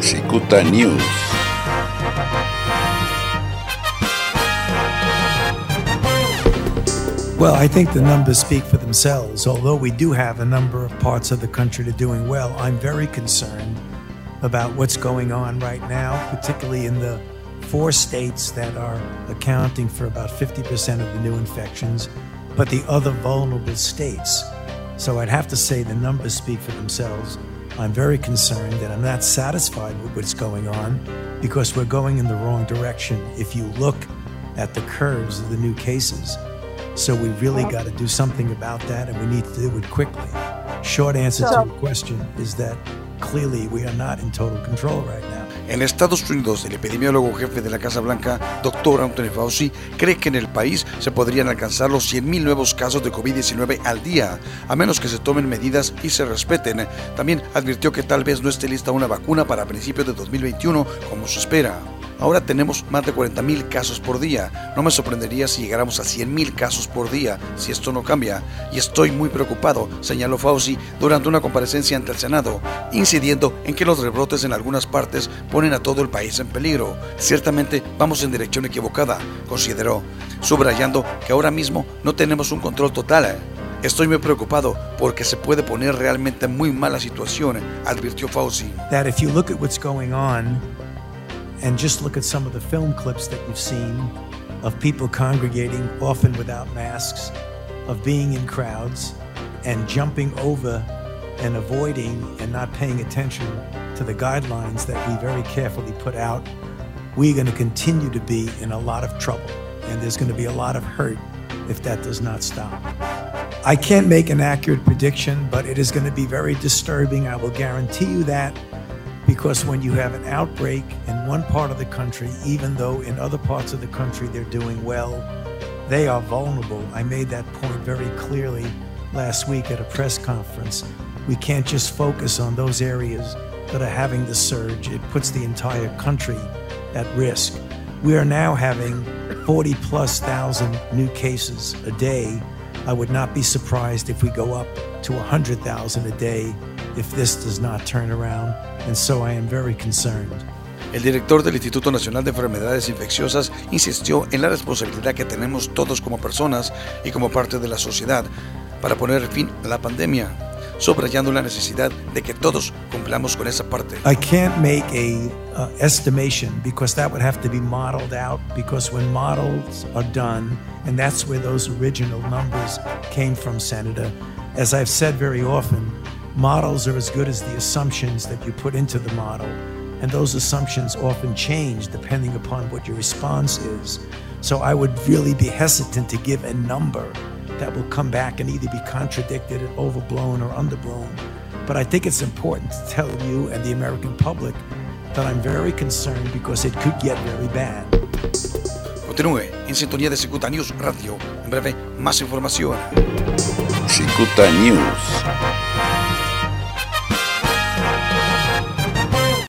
Cicuta News. Well, I think the numbers speak for themselves. Although we do have a number of parts of the country that are doing well, I'm very concerned about what's going on right now, particularly in the four states that are accounting for about 50% of the new infections, but the other vulnerable states. So I'd have to say the numbers speak for themselves. I'm very concerned and I'm not satisfied with what's going on because we're going in the wrong direction if you look at the curves of the new cases. So we really got to do something about that and we need to do it quickly. Short answer to your question is that clearly we are not in total control right now. En Estados Unidos, el epidemiólogo jefe de la Casa Blanca, Dr. Anthony Fauci, cree que en el país se podrían alcanzar los 100.000 nuevos casos de COVID-19 al día, a menos que se tomen medidas y se respeten. También advirtió que tal vez no esté lista una vacuna para principios de 2021 como se espera. Ahora tenemos más de 40.000 casos por día. No me sorprendería si llegáramos a 100.000 casos por día si esto no cambia. Y estoy muy preocupado, señaló Fauci durante una comparecencia ante el Senado, incidiendo en que los rebrotes en algunas partes ponen a todo el país en peligro. Ciertamente vamos en dirección equivocada, consideró, subrayando que ahora mismo no tenemos un control total. Estoy muy preocupado porque se puede poner realmente muy mala situación, advirtió Fauci. And just look at some of the film clips that you've seen of people congregating, often without masks, of being in crowds and jumping over and avoiding and not paying attention to the guidelines that we very carefully put out, we're going to continue to be in a lot of trouble. And there's going to be a lot of hurt if that does not stop. I can't make an accurate prediction, but it is going to be very disturbing. I will guarantee you that because when you have an outbreak in one part of the country, even though in other parts of the country they're doing well, they are vulnerable. I made that point very clearly last week at a press conference. We can't just focus on those areas that are having the surge. It puts the entire country at risk. We are now having 40 plus thousand new cases a day. I would not be surprised if we go up to 100,000 a day if this does not turn around. And so I am very concerned. El director del Instituto Nacional de Enfermedades Infecciosas insistió en la responsabilidad que tenemos todos como personas y como parte de la sociedad para poner fin a la pandemia, subrayando la necesidad de que todos cumplamos con esa parte. I can't make a uh, estimation because that would have to be modeled out because when models are done and that's where those original numbers came from senator as I've said very often models are as good as the assumptions that you put into the model and those assumptions often change depending upon what your response is so I would really be hesitant to give a number that will come back and either be contradicted and overblown or underblown. But I think it's important to tell you and the American public that I'm very concerned because it could get very bad. Continúe en sintonía de Cicuta News Radio. En breve, más información. Cicuta News.